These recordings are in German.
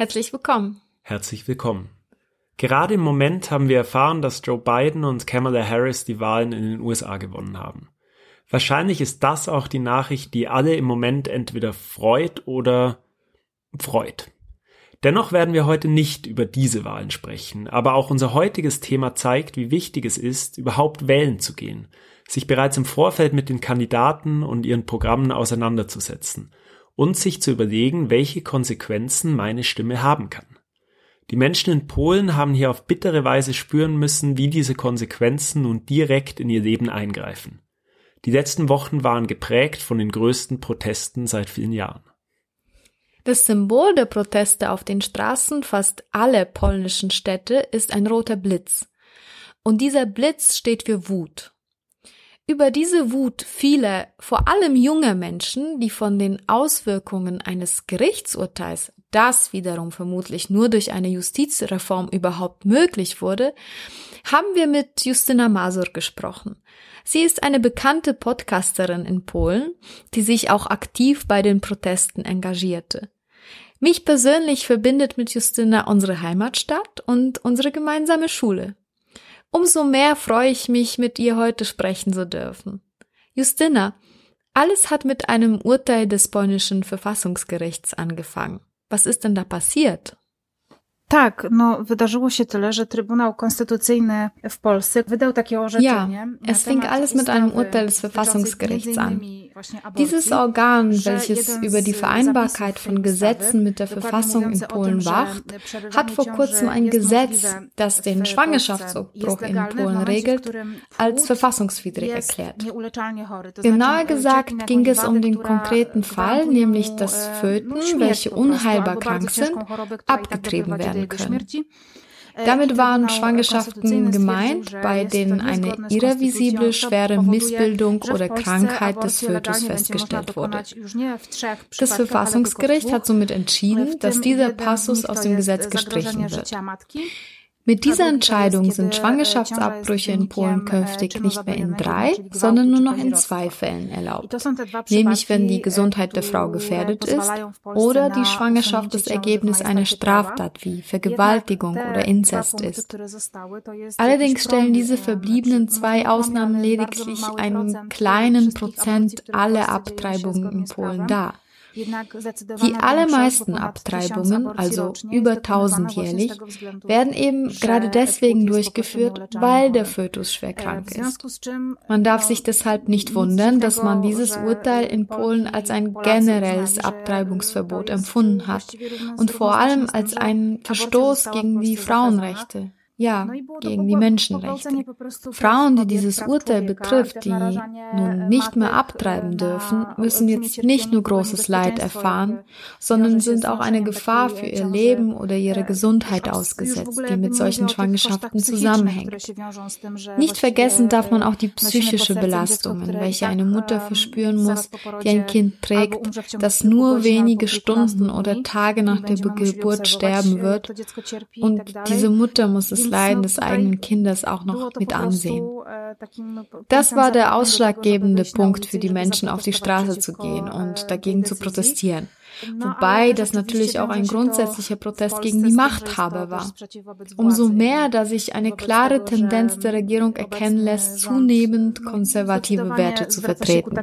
Herzlich willkommen. Herzlich willkommen. Gerade im Moment haben wir erfahren, dass Joe Biden und Kamala Harris die Wahlen in den USA gewonnen haben. Wahrscheinlich ist das auch die Nachricht, die alle im Moment entweder freut oder freut. Dennoch werden wir heute nicht über diese Wahlen sprechen, aber auch unser heutiges Thema zeigt, wie wichtig es ist, überhaupt wählen zu gehen, sich bereits im Vorfeld mit den Kandidaten und ihren Programmen auseinanderzusetzen und sich zu überlegen, welche Konsequenzen meine Stimme haben kann. Die Menschen in Polen haben hier auf bittere Weise spüren müssen, wie diese Konsequenzen nun direkt in ihr Leben eingreifen. Die letzten Wochen waren geprägt von den größten Protesten seit vielen Jahren. Das Symbol der Proteste auf den Straßen fast aller polnischen Städte ist ein roter Blitz. Und dieser Blitz steht für Wut. Über diese Wut vieler, vor allem junger Menschen, die von den Auswirkungen eines Gerichtsurteils, das wiederum vermutlich nur durch eine Justizreform überhaupt möglich wurde, haben wir mit Justyna Mazur gesprochen. Sie ist eine bekannte Podcasterin in Polen, die sich auch aktiv bei den Protesten engagierte. Mich persönlich verbindet mit Justyna unsere Heimatstadt und unsere gemeinsame Schule. Umso mehr freue ich mich, mit ihr heute sprechen zu dürfen. Justyna, alles hat mit einem Urteil des polnischen Verfassungsgerichts angefangen. Was ist denn da passiert? Tak, no wydarzyło się tyle, że Trybunał Konstytucyjny w Polsce wydał takie orzeczenie. Ja, es fing alles mit einem Urteil des Verfassungsgerichts an. Dieses Organ, welches über die Vereinbarkeit von Gesetzen mit der Verfassung in Polen wacht, hat vor kurzem ein Gesetz, das den Schwangerschaftsabbruch in Polen regelt, als verfassungswidrig erklärt. Genauer gesagt ging es um den konkreten Fall, nämlich dass Föten, welche unheilbar krank sind, abgetrieben werden können. Damit waren Schwangerschaften gemeint, bei denen eine irreversible schwere Missbildung oder Krankheit des Fötus festgestellt wurde. Das Verfassungsgericht hat somit entschieden, dass dieser Passus aus dem Gesetz gestrichen wird. Mit dieser Entscheidung sind Schwangerschaftsabbrüche in Polen künftig nicht mehr in drei, sondern nur noch in zwei Fällen erlaubt. Nämlich wenn die Gesundheit der Frau gefährdet ist oder die Schwangerschaft das Ergebnis einer Straftat wie Vergewaltigung oder Inzest ist. Allerdings stellen diese verbliebenen zwei Ausnahmen lediglich einen kleinen Prozent aller Abtreibungen in Polen dar. Die allermeisten Abtreibungen, also über 1000 jährlich, werden eben gerade deswegen durchgeführt, weil der Fötus schwer krank ist. Man darf sich deshalb nicht wundern, dass man dieses Urteil in Polen als ein generelles Abtreibungsverbot empfunden hat und vor allem als einen Verstoß gegen die Frauenrechte. Ja, gegen die Menschenrechte. Frauen, die dieses Urteil betrifft, die nun nicht mehr abtreiben dürfen, müssen jetzt nicht nur großes Leid erfahren, sondern sind auch eine Gefahr für ihr Leben oder ihre Gesundheit ausgesetzt, die mit solchen Schwangerschaften zusammenhängt. Nicht vergessen darf man auch die psychische Belastungen, welche eine Mutter verspüren muss, die ein Kind trägt, das nur wenige Stunden oder Tage nach der Geburt sterben wird. Und diese Mutter muss es Leiden des eigenen Kindes auch noch mit ansehen. Das war der ausschlaggebende Punkt für die Menschen, auf die Straße zu gehen und dagegen zu protestieren. Wobei das natürlich auch ein grundsätzlicher Protest gegen die Machthaber war. Umso mehr, da sich eine klare Tendenz der Regierung erkennen lässt, zunehmend konservative Werte zu vertreten.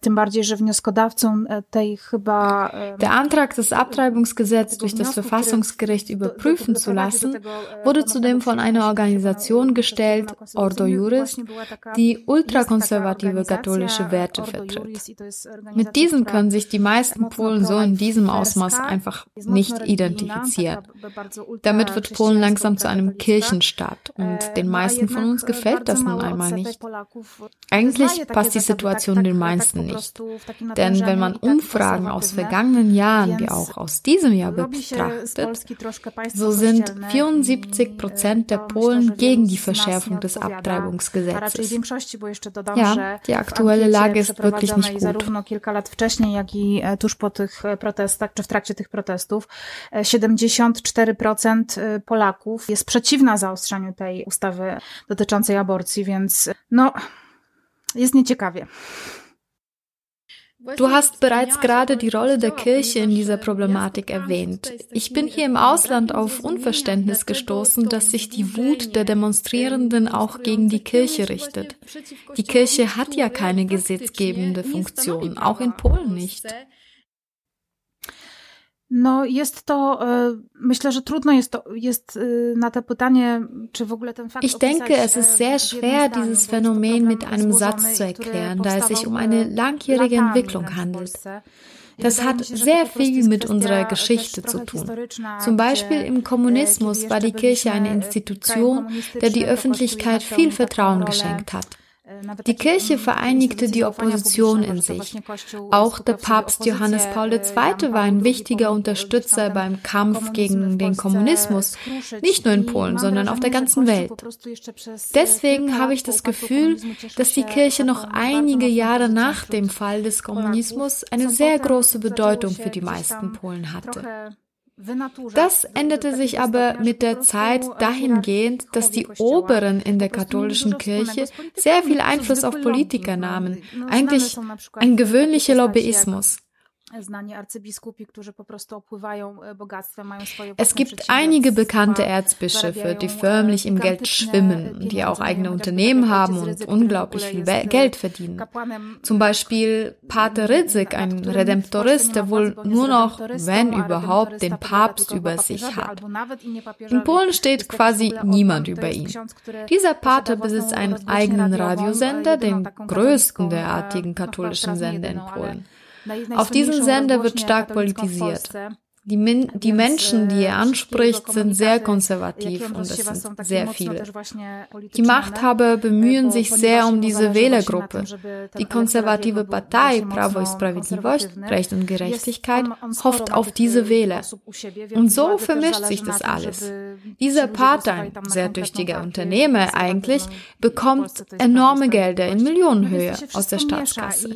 Tym bardziej, że wnioskodawcą tej chyba. Der Antrag, das Abtreibungsgesetz durch das Verfassungsgericht überprüfen zu lassen, wurde zudem von einer Organisation gestellt, Ordo Juris, die ultrakonservative katholische Werte vertritt. Mit diesen können sich die meisten Polen so in diesem Ausmaß einfach nicht identifizieren. Damit wird Polen langsam zu einem Kirchenstaat und den meisten von uns gefällt das nun einmal nicht. Eigentlich passt die Situation den meisten nicht. Denn wenn man Umfragen aus vergangenen Jahren wie auch aus diesem Jahr betrachtet, so sind 74 Prozent der Polen gegen die Verschärfung des Abtreibungsgesetzes. Ja, die aktuelle Lage ist wirklich nicht gut. zarówno kilka lat wcześniej, jak i tuż po tych protestach, czy w trakcie tych protestów, 74% Polaków jest przeciwna zaostrzaniu tej ustawy dotyczącej aborcji, więc no, jest nieciekawie. Du hast bereits gerade die Rolle der Kirche in dieser Problematik erwähnt. Ich bin hier im Ausland auf Unverständnis gestoßen, dass sich die Wut der Demonstrierenden auch gegen die Kirche richtet. Die Kirche hat ja keine gesetzgebende Funktion, auch in Polen nicht. No, jest to, myślę, że trudno jest, to, jest na to pytanie, czy w ogóle ten Fakt Ich denke, es ist sehr schwer, dieses Phänomen mit einem Satz zu erklären, da es sich um eine langjährige Entwicklung handelt. Das hat sehr viel mit unserer Geschichte zu tun. Zum Beispiel im Kommunismus war die Kirche eine Institution, der die Öffentlichkeit viel Vertrauen geschenkt hat. Die Kirche vereinigte die Opposition in sich. Auch der Papst Johannes Paul II. war ein wichtiger Unterstützer beim Kampf gegen den Kommunismus, nicht nur in Polen, sondern auf der ganzen Welt. Deswegen habe ich das Gefühl, dass die Kirche noch einige Jahre nach dem Fall des Kommunismus eine sehr große Bedeutung für die meisten Polen hatte. Das änderte sich aber mit der Zeit dahingehend, dass die Oberen in der katholischen Kirche sehr viel Einfluss auf Politiker nahmen. Eigentlich ein gewöhnlicher Lobbyismus. Es gibt einige bekannte Erzbischöfe, die förmlich im Geld schwimmen, die auch eigene Unternehmen haben und unglaublich viel Geld verdienen. Zum Beispiel Pater Rydzyk, ein Redemptorist, der wohl nur noch, wenn überhaupt, den Papst über sich hat. In Polen steht quasi niemand über ihn. Dieser Pater besitzt einen eigenen Radiosender, den größten derartigen katholischen Sender in Polen. Auf diesem Sender wird stark politisiert. Die, Min die Menschen, die er anspricht, sind sehr konservativ und es sind sehr viele. Die Machthaber bemühen sich sehr um diese Wählergruppe. Die konservative Partei Prawo i Sprawiedliwość, Recht und Gerechtigkeit, hofft auf diese Wähler. Und so vermischt sich das alles. Dieser Partei, sehr tüchtiger Unternehmer eigentlich, bekommt enorme Gelder in Millionenhöhe aus der Staatskasse.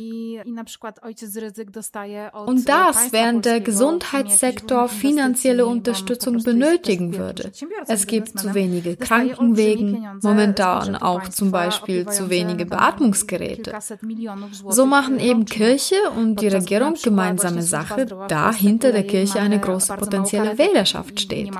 Und das, während der Gesundheitssektor Sektor finanzielle Unterstützung benötigen würde. Es gibt zu wenige Krankenwegen, momentan auch zum Beispiel zu wenige Beatmungsgeräte. So machen eben Kirche und die Regierung gemeinsame Sache, da hinter der Kirche eine große potenzielle Wählerschaft steht.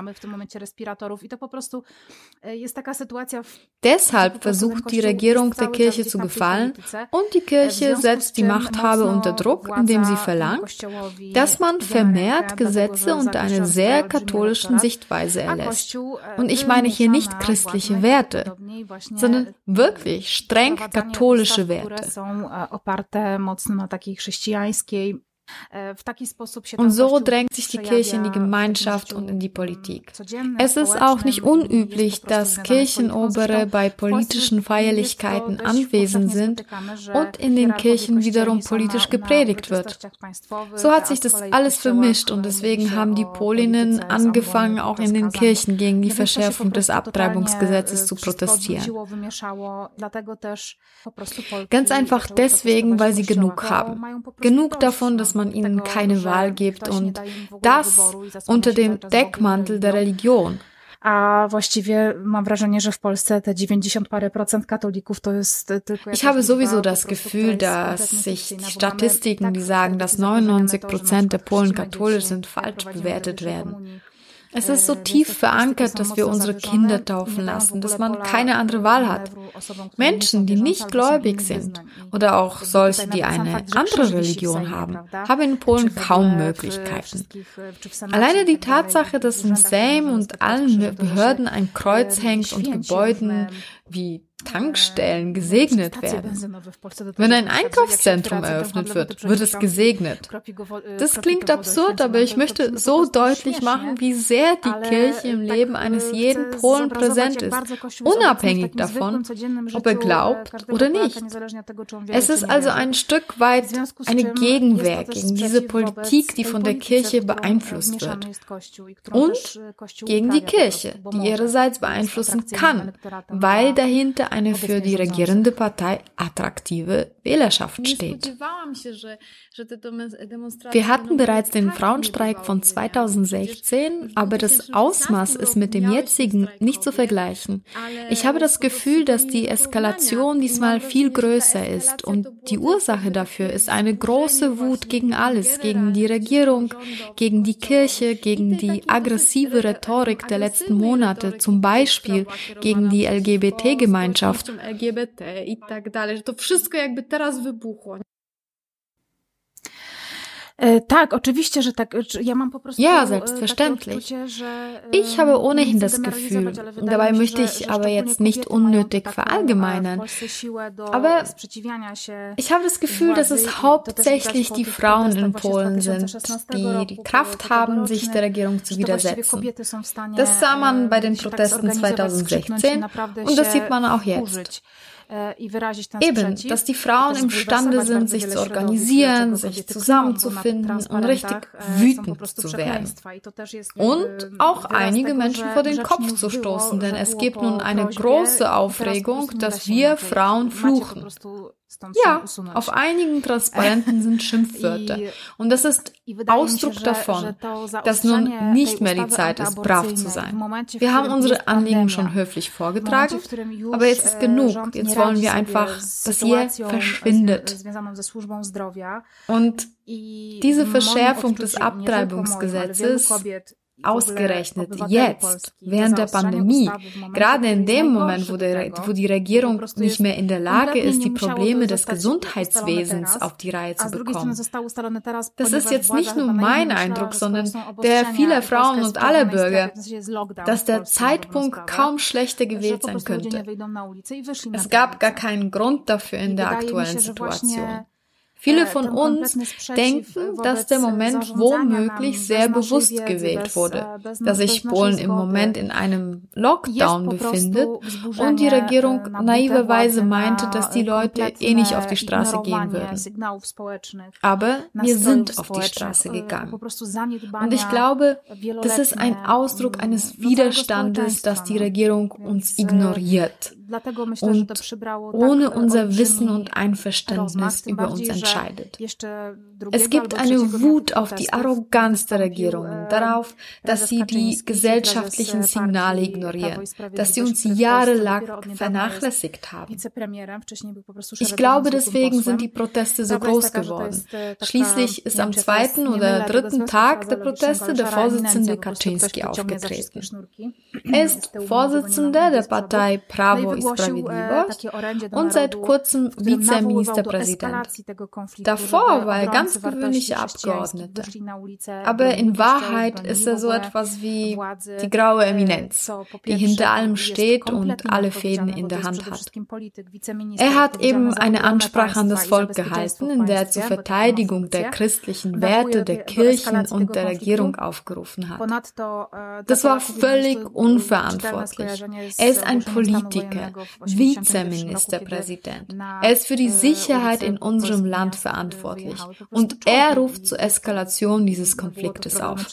Deshalb versucht die Regierung der Kirche zu gefallen und die Kirche setzt die Machthaber unter Druck, indem sie verlangt, dass man vermehrt Gesetze Gesetze und eine sehr katholischen Sichtweise erlässt. Und ich meine hier nicht christliche Werte, sondern wirklich streng katholische Werte. Äh, und so drängt sich die Kirche in die Gemeinschaft und in die Politik. Es ist auch nicht unüblich, dass Kirchenobere bei politischen Feierlichkeiten anwesend sind und in den Kirchen wiederum politisch gepredigt wird. So hat sich das alles vermischt und deswegen haben die Polinnen angefangen, auch in den Kirchen gegen die Verschärfung des Abtreibungsgesetzes zu protestieren. Ganz einfach deswegen, weil sie genug haben. Genug davon, dass man ihnen keine Wahl gibt und das unter dem Deckmantel der Religion. A właściwie mam wrażenie, że w Polsce te 90 parę procent katolików to jest tylko. Ich habe sowieso das Gefühl, dass sich die Statistiken, die sagen, dass 99 Prozent der Polen katholisch sind, falsch bewertet werden. Es ist so tief verankert, dass wir unsere Kinder taufen lassen, dass man keine andere Wahl hat. Menschen, die nicht gläubig sind oder auch solche, die eine andere Religion haben, haben in Polen kaum Möglichkeiten. Alleine die Tatsache, dass im Sejm und allen Behörden ein Kreuz hängt und Gebäuden wie Tankstellen gesegnet werden. Wenn ein Einkaufszentrum eröffnet wird, wird es gesegnet. Das klingt absurd, aber ich möchte so deutlich machen, wie sehr die Kirche im Leben eines jeden Polen präsent ist, unabhängig davon, ob er glaubt oder nicht. Es ist also ein Stück weit eine Gegenwehr gegen diese Politik, die von der Kirche beeinflusst wird. Und gegen die Kirche, die ihrerseits beeinflussen kann, weil weil dahinter eine für die regierende Partei attraktive Wählerschaft steht. Wir hatten bereits den Frauenstreik von 2016, aber das Ausmaß ist mit dem jetzigen nicht zu vergleichen. Ich habe das Gefühl, dass die Eskalation diesmal viel größer ist und die Ursache dafür ist eine große Wut gegen alles, gegen die Regierung, gegen die Kirche, gegen die aggressive Rhetorik der letzten Monate, zum Beispiel gegen die LGBT-Gemeinschaft. Gemeinschaft. LGBT i tak dalej, że to wszystko jakby teraz wybuchło. Oczywiście, że tak. Ja mam po prostu Ja, selbstverständlich. Ich habe ohnehin das Gefühl, dabei möchte ich aber jetzt nicht unnötig verallgemeinern, aber ich habe das Gefühl, dass es hauptsächlich die Frauen in Polen sind, die die Kraft haben, sich der Regierung zu widersetzen. Das sah man bei den Protesten 2016 und das sieht man auch jetzt. Äh, Eben, dass die Frauen imstande sind, sich zu organisieren, sich zusammenzufinden und richtig wütend zu werden. Und auch einige Menschen vor den Kopf zu stoßen, denn es gibt nun eine große Aufregung, dass wir Frauen fluchen. Ja, auf einigen Transparenten sind Schimpfwörter. Und das ist Ausdruck davon, dass nun nicht mehr die Zeit ist, brav zu sein. Wir haben unsere Anliegen schon höflich vorgetragen, aber jetzt ist genug. Jetzt wollen wir einfach, dass ihr verschwindet. Und diese Verschärfung des Abtreibungsgesetzes Ausgerechnet jetzt, während der Pandemie, gerade in dem Moment, wo, der, wo die Regierung nicht mehr in der Lage ist, die Probleme des Gesundheitswesens auf die Reihe zu bekommen. Das ist jetzt nicht nur mein Eindruck, sondern der vieler Frauen und aller Bürger, dass der Zeitpunkt kaum schlechter gewählt sein könnte. Es gab gar keinen Grund dafür in der aktuellen Situation. Viele von uns denken, dass der Moment womöglich sehr bewusst gewählt wurde, dass sich Polen im Moment in einem Lockdown befindet und die Regierung naiverweise meinte, dass die Leute eh nicht auf die Straße gehen würden. Aber wir sind auf die Straße gegangen. Und ich glaube, das ist ein Ausdruck eines Widerstandes, dass die Regierung uns ignoriert und ohne unser Wissen und Einverständnis über uns entscheidet. Es gibt eine Wut auf die Arroganz der Regierungen, darauf, dass sie die gesellschaftlichen Signale ignorieren, dass sie uns jahrelang vernachlässigt haben. Ich glaube, deswegen sind die Proteste so groß geworden. Schließlich ist am zweiten oder dritten Tag der Proteste der Vorsitzende Kaczynski aufgetreten. Er ist Vorsitzender der Partei Prawo i Sprawiedliwość und seit kurzem Vizeministerpräsident. Davor war er ganz gewöhnlicher Abgeordneter. Aber in Wahrheit ist er so etwas wie die graue Eminenz, die hinter allem steht und alle Fäden in der Hand hat. Er hat eben eine Ansprache an das Volk gehalten, in der er zur Verteidigung der christlichen Werte der Kirchen und der Regierung aufgerufen hat. Das war völlig unverantwortlich. Er ist ein Politiker, Vizeministerpräsident. Er ist für die Sicherheit in unserem Land verantwortlich und er ruft zur Eskalation dieses Konfliktes auf.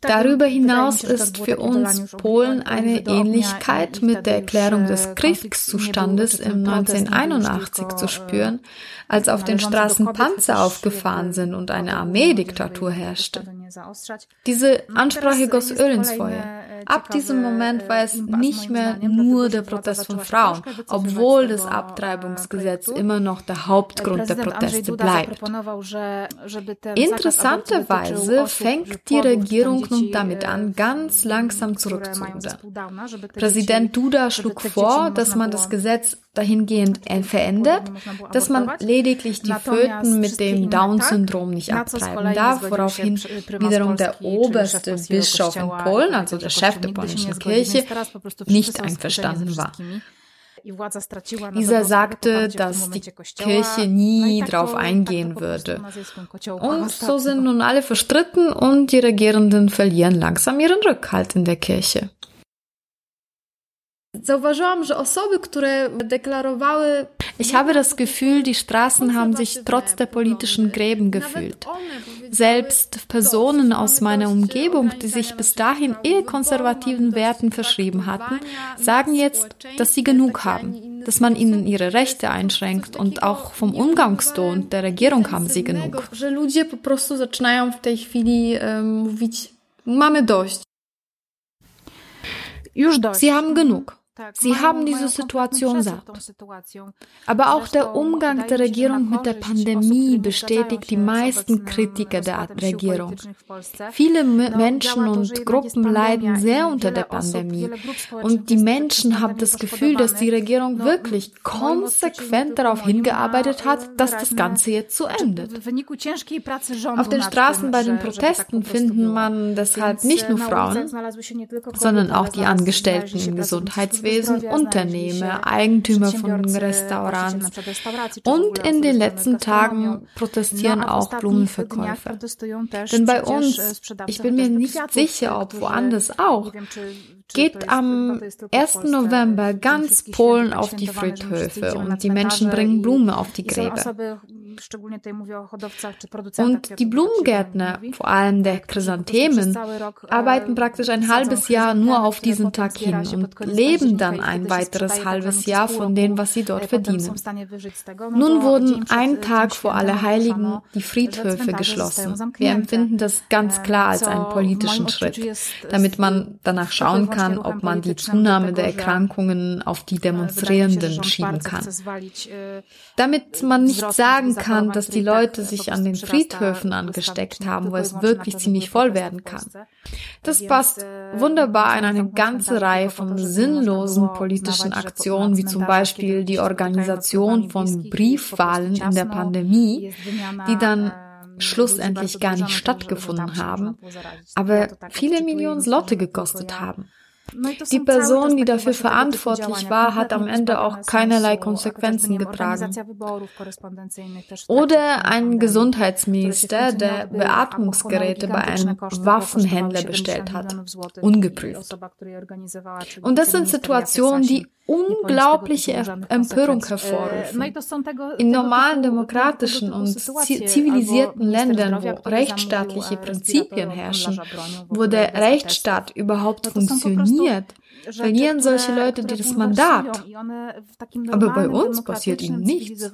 Darüber hinaus ist für uns Polen eine Ähnlichkeit mit der Erklärung des Kriegszustandes im 1981 zu spüren, als auf den Straßen Panzer aufgefahren sind und eine Armeediktatur herrschte. Diese Ansprache goss Öl ins Feuer. Ab diesem Moment war es nicht mehr nur der Protest von Frauen, obwohl das Abtreibungsgesetz immer noch der Hauptgrund der Proteste bleibt. Interessanterweise fängt die Regierung nun damit an, ganz langsam zurückzurudern. Präsident Duda schlug vor, dass man das Gesetz dahingehend verändert, dass man lediglich die Föten mit dem Down-Syndrom nicht abtreiben darf, woraufhin wiederum der oberste Bischof in Polen, also der Chef der polnischen Kirche, nicht einverstanden war. Dieser sagte, dass die Kirche nie darauf eingehen würde. Und so sind nun alle verstritten und die Regierenden verlieren langsam ihren Rückhalt in der Kirche. Zauważyłam, że osoby, które deklarowały. Ich habe das Gefühl, die Straßen haben sich trotz der politischen Gräben gefühlt. Selbst Personen aus meiner Umgebung, die sich bis dahin eher konservativen Werten verschrieben hatten, sagen jetzt, dass sie genug haben, dass man ihnen ihre Rechte einschränkt und auch vom Umgangston der Regierung haben sie genug. Że ludzie po prostu zaczynają w tej chwili mówić, mamy dość. Sie haben genug. Sie haben diese Situation satt. Aber auch der Umgang der Regierung mit der Pandemie bestätigt die meisten Kritiker der Regierung. Viele Menschen und Gruppen leiden sehr unter der Pandemie. Und die Menschen haben das Gefühl, dass die Regierung wirklich konsequent darauf hingearbeitet hat, dass das Ganze jetzt zu endet. Auf den Straßen bei den Protesten finden man deshalb nicht nur Frauen, sondern auch die Angestellten im Gesundheitswesen Rechnungswesen, Unternehmer, Eigentümer von Restaurants. Und in den letzten Tagen protestieren auch Blumenverkäufer. Denn bei uns, ich bin mir nicht sicher, ob woanders auch, geht am 1. November ganz Polen auf die Friedhöfe und die Menschen bringen Blumen auf die Gräber. Und die Blumengärtner, vor allem der Chrysanthemen, arbeiten praktisch ein halbes Jahr nur auf diesen Tag hin und leben dann ein weiteres halbes Jahr von dem, was sie dort verdienen. Nun wurden ein Tag vor Allerheiligen die Friedhöfe geschlossen. Wir empfinden das ganz klar als einen politischen Schritt, damit man danach schauen kann, ob man die Zunahme der Erkrankungen auf die Demonstrierenden schieben kann. Damit man nicht sagen kann, dass die Leute sich an den Friedhöfen angesteckt haben, wo es wirklich ziemlich voll werden kann. Das passt wunderbar in eine ganze Reihe von sinnlosen politischen Aktionen, wie zum Beispiel die Organisation von Briefwahlen in der Pandemie, die dann schlussendlich gar nicht stattgefunden haben, aber viele Millionen Slotte gekostet haben. Die Person, die dafür verantwortlich war, hat am Ende auch keinerlei Konsequenzen getragen. Oder ein Gesundheitsminister, der Beatmungsgeräte bei einem Waffenhändler bestellt hat, ungeprüft. Und das sind Situationen, die unglaubliche Empörung hervorrufen. In normalen demokratischen und zivilisierten Ländern, wo rechtsstaatliche Prinzipien herrschen, wo der Rechtsstaat überhaupt funktioniert, verlieren solche Leute das Mandat. Aber bei uns passiert ihnen nichts.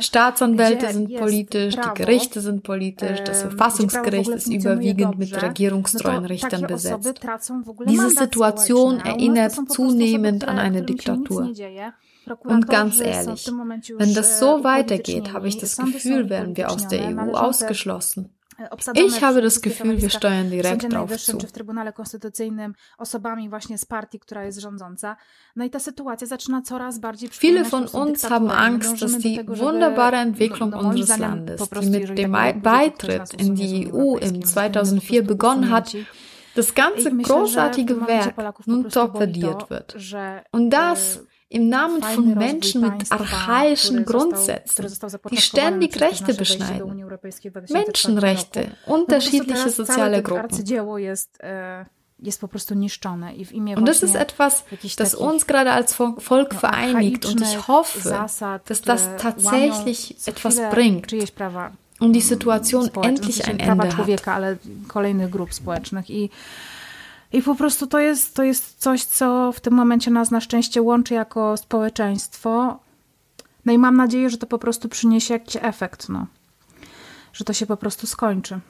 Staatsanwälte sind politisch, die Gerichte sind politisch, das Verfassungsgericht ist überwiegend mit regierungstreuen Richtern besetzt. Diese Situation erinnert zunehmend an eine Diktatur. Und ganz ehrlich, wenn das so weitergeht, habe ich das Gefühl, werden wir aus der EU ausgeschlossen. Ich habe das Gefühl, wir steuern direkt drauf zu. w Trybunale Konstytucyjnym osobami właśnie z partii, która jest rządząca. No i ta sytuacja zaczyna coraz bardziej Viele von uns haben Angst, dass die wunderbare Entwicklung unseres Landes, die mit dem Beitritt in die EU im 2004 begonnen hat, das ganze großartige Werk nun torpediert wird. Und das im Namen von Menschen mit archaischen Grundsätzen, die ständig Rechte beschneiden. Menschenrechte, unterschiedliche soziale Gruppen. Und das ist etwas, das uns gerade als Volk vereinigt und ich hoffe, dass das tatsächlich etwas bringt und die Situation endlich ein Ende hat. I po prostu to jest, to jest coś, co w tym momencie nas na szczęście łączy jako społeczeństwo. No i mam nadzieję, że to po prostu przyniesie jakiś efekt, no. Że to się po prostu skończy.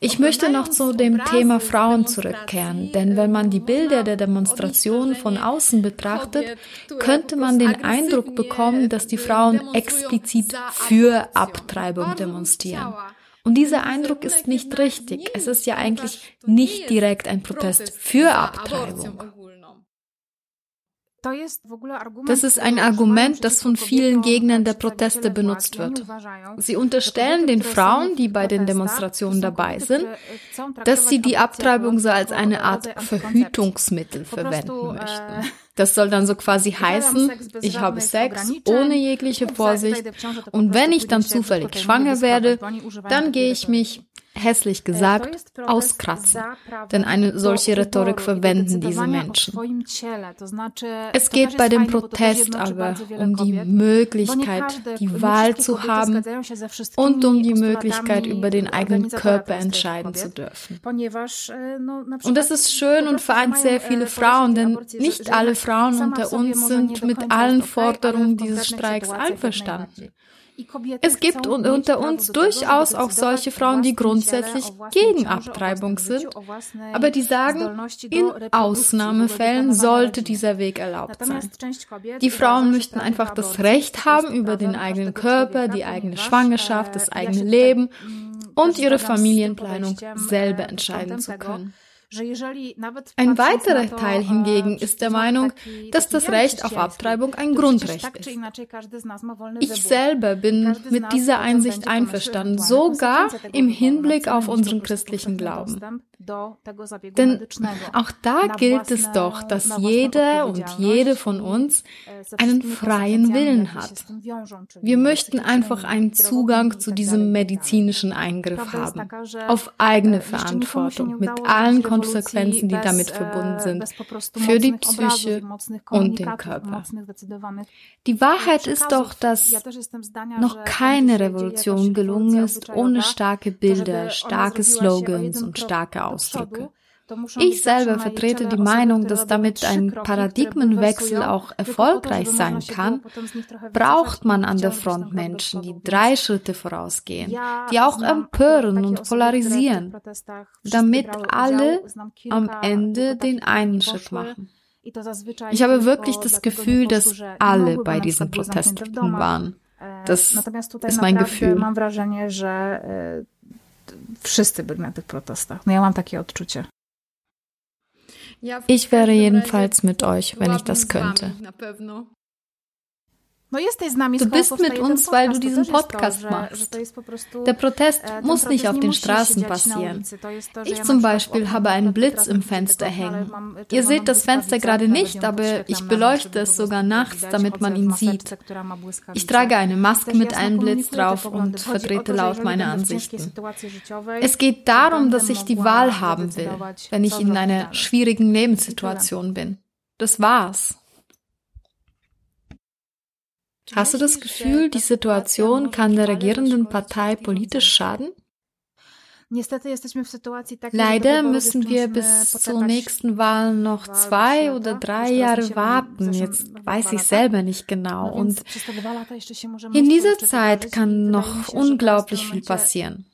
Ich möchte noch zu dem Thema Frauen zurückkehren, denn wenn man die Bilder der Demonstration von außen betrachtet, könnte man den Eindruck bekommen, dass die Frauen explizit für Abtreibung demonstrieren. Und dieser Eindruck ist nicht richtig. Es ist ja eigentlich nicht direkt ein Protest für Abtreibung. Das ist ein Argument, das von vielen Gegnern der Proteste benutzt wird. Sie unterstellen den Frauen, die bei den Demonstrationen dabei sind, dass sie die Abtreibung so als eine Art Verhütungsmittel verwenden möchten. Das soll dann so quasi heißen, ich habe Sex ohne jegliche Vorsicht. und wenn ich dann zufällig schwanger werde, dann gehe ich mich hässlich e, gesagt, auskratzen. Denn eine solche Rhetorik verwenden diese Menschen. Es geht bei dem Protest aber um die Möglichkeit, die Wahl zu haben und um die Möglichkeit, über den eigenen Körper entscheiden zu dürfen. E, und das ist schön und vereint sehr viele Frauen, denn nicht alle Frauen unter uns sind mit allen Forderungen dieses Streiks einverstanden. Es gibt unter uns durchaus auch solche Frauen, die grundsätzlich gegen Abtreibung sind, aber die sagen, in Ausnahmefällen sollte dieser Weg erlaubt sein. Die Frauen möchten einfach das Recht haben, über den eigenen Körper, die eigene Schwangerschaft, das eigene Leben und ihre Familienplanung selber entscheiden zu können. Ein weiterer Teil hingegen ist der Meinung, dass das Recht auf Abtreibung ein Grundrecht ist. Ich selber bin mit dieser Einsicht einverstanden, sogar im Hinblick auf unseren christlichen Glauben. Denn auch da gilt es doch, dass jeder und jede von uns e, einen freien Willen hat. Wir möchten einfach einen Zugang zu diesem medizinischen Eingriff haben, auf eigene e, Verantwortung, mit allen Konsequenzen, die damit e, verbunden sind, für die Psyche und den Körper. Die Wahrheit ist doch, dass noch keine Revolution gelungen ist ohne starke Bilder, starke Slogans und starke Ausdrücke. Ich selber vertrete die Meinung, dass damit ein Paradigmenwechsel auch erfolgreich sein kann, braucht man an der Front Menschen, die drei Schritte vorausgehen, die auch empören und polarisieren, damit alle am Ende den einen Schritt machen. Ich habe wirklich das Gefühl, dass alle bei diesen Protesten waren. E, das ist mein Gefühl. Mam wrażenie, że wszyscy byli na tych protestach. No ja mam takie odczucie. Ich wäre jedenfalls mit euch, wenn ich das könnte. Du bist mit uns, weil du diesen Podcast machst. Der Protest e, muss nicht auf den Straßen passieren. Ich zum Beispiel habe einen Blitz im Fenster hängen. Ihr seht das Fenster gerade nicht, aber ich beleuchte es sogar nachts, damit man ihn sieht. Ich trage eine Maske mit einem Blitz drauf und vertrete laut meine Ansichten. Es geht darum, dass ich die Wahl haben will, wenn ich in einer schwierigen Lebenssituation bin. Das war's. Hast du das Gefühl, die Situation kann der regierenden Partei politisch schaden? Leider müssen wir bis zur nächsten Wahl noch zwei oder drei Jahre warten. Jetzt weiß ich selber nicht genau. Und in dieser Zeit kann noch unglaublich viel passieren.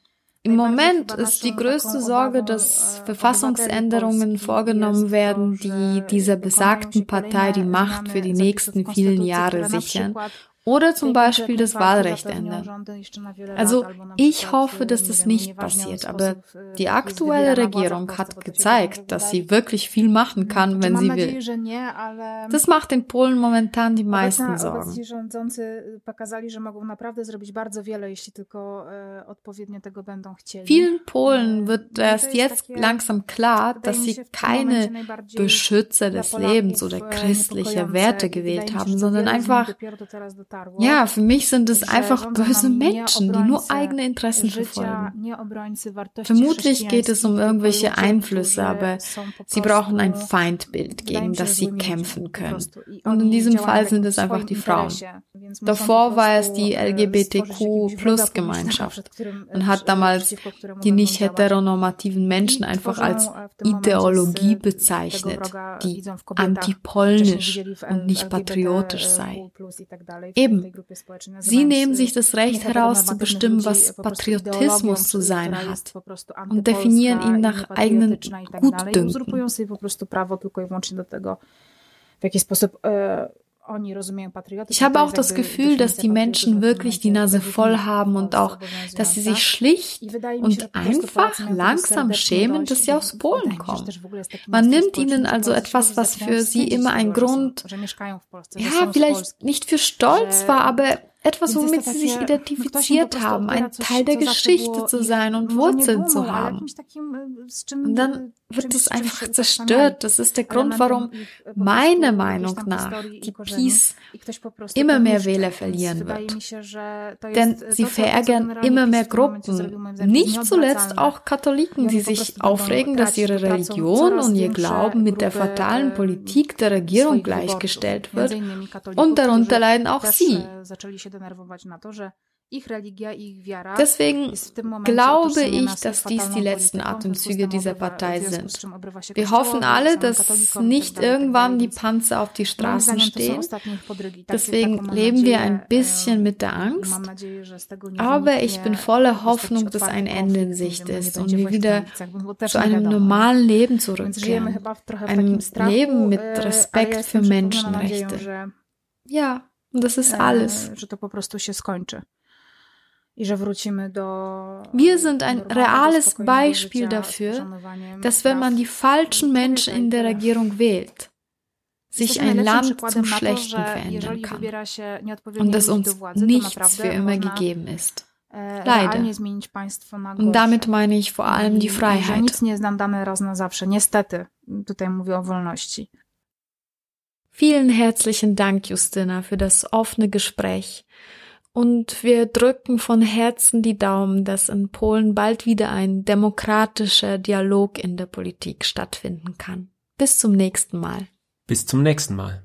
Im Moment ist die größte Sorge, dass Verfassungsänderungen vorgenommen werden, die dieser besagten Partei die Macht für die nächsten vielen Jahre sichern oder zum Beispiel das Wahlrecht ändern. Also ich hoffe, dass das nicht passiert, aber die aktuelle Regierung hat gezeigt, dass sie wirklich viel machen kann, wenn sie will. Das macht den Polen momentan die meisten Sorgen. Vielen Polen wird erst jetzt langsam klar, dass sie keine Beschützer des Lebens oder christlicher Werte gewählt haben, sondern einfach ja, für mich sind es einfach böse Menschen, die nur eigene Interessen verfolgen. Vermutlich geht es um irgendwelche Einflüsse, aber sie brauchen ein Feindbild, gegen das sie kämpfen können. Und in diesem Fall sind es einfach die Frauen. Davor war es die LGBTQ-Plus-Gemeinschaft und hat damals die nicht heteronormativen Menschen einfach als Ideologie bezeichnet, die antipolnisch und nicht patriotisch sei. Eben, sie nehmen sich das Recht heraus zu bestimmen, was Patriotismus zu sein hat. und definieren ihn nach eigenen Gutdünken. Ich habe auch das Gefühl, dass die Menschen wirklich die Nase voll haben und auch, dass sie sich schlicht und einfach langsam schämen, dass sie aus Polen kommen. Man nimmt ihnen also etwas, was für sie immer ein Grund, ja, vielleicht nicht für Stolz war, aber etwas, womit sie sich identifiziert haben, ein Teil der Geschichte zu sein und Wurzeln zu haben. Und dann wird es einfach zerstört. Das ist der Grund, warum meiner Meinung nach die Peace immer mehr Wähler verlieren wird. Denn sie verärgern immer mehr Gruppen. Nicht zuletzt auch Katholiken, die sich aufregen, dass ihre Religion und ihr Glauben mit der fatalen Politik der Regierung gleichgestellt wird. Und darunter leiden auch sie. Deswegen glaube ich, dass dies die letzten Atemzüge dieser Partei sind. Wir hoffen alle, dass nicht irgendwann die Panzer auf die Straßen stehen. Deswegen leben wir ein bisschen mit der Angst. Aber ich bin voller Hoffnung, dass ein Ende in Sicht ist und wir wieder zu einem normalen Leben zurückkehren. Einem Leben mit Respekt für Menschenrechte. Ja, und das ist alles. Wir sind ein reales Beispiel dafür, dass wenn man die falschen Menschen in der Regierung wählt, sich ein Land zum Schlechten verändern kann und dass uns nichts für immer gegeben ist. E, Leider. Und damit meine ich vor allem die Freiheit. Vielen herzlichen Dank, Justina, für das offene Gespräch. Und wir drücken von Herzen die Daumen, dass in Polen bald wieder ein demokratischer Dialog in der Politik stattfinden kann. Bis zum nächsten Mal. Bis zum nächsten Mal.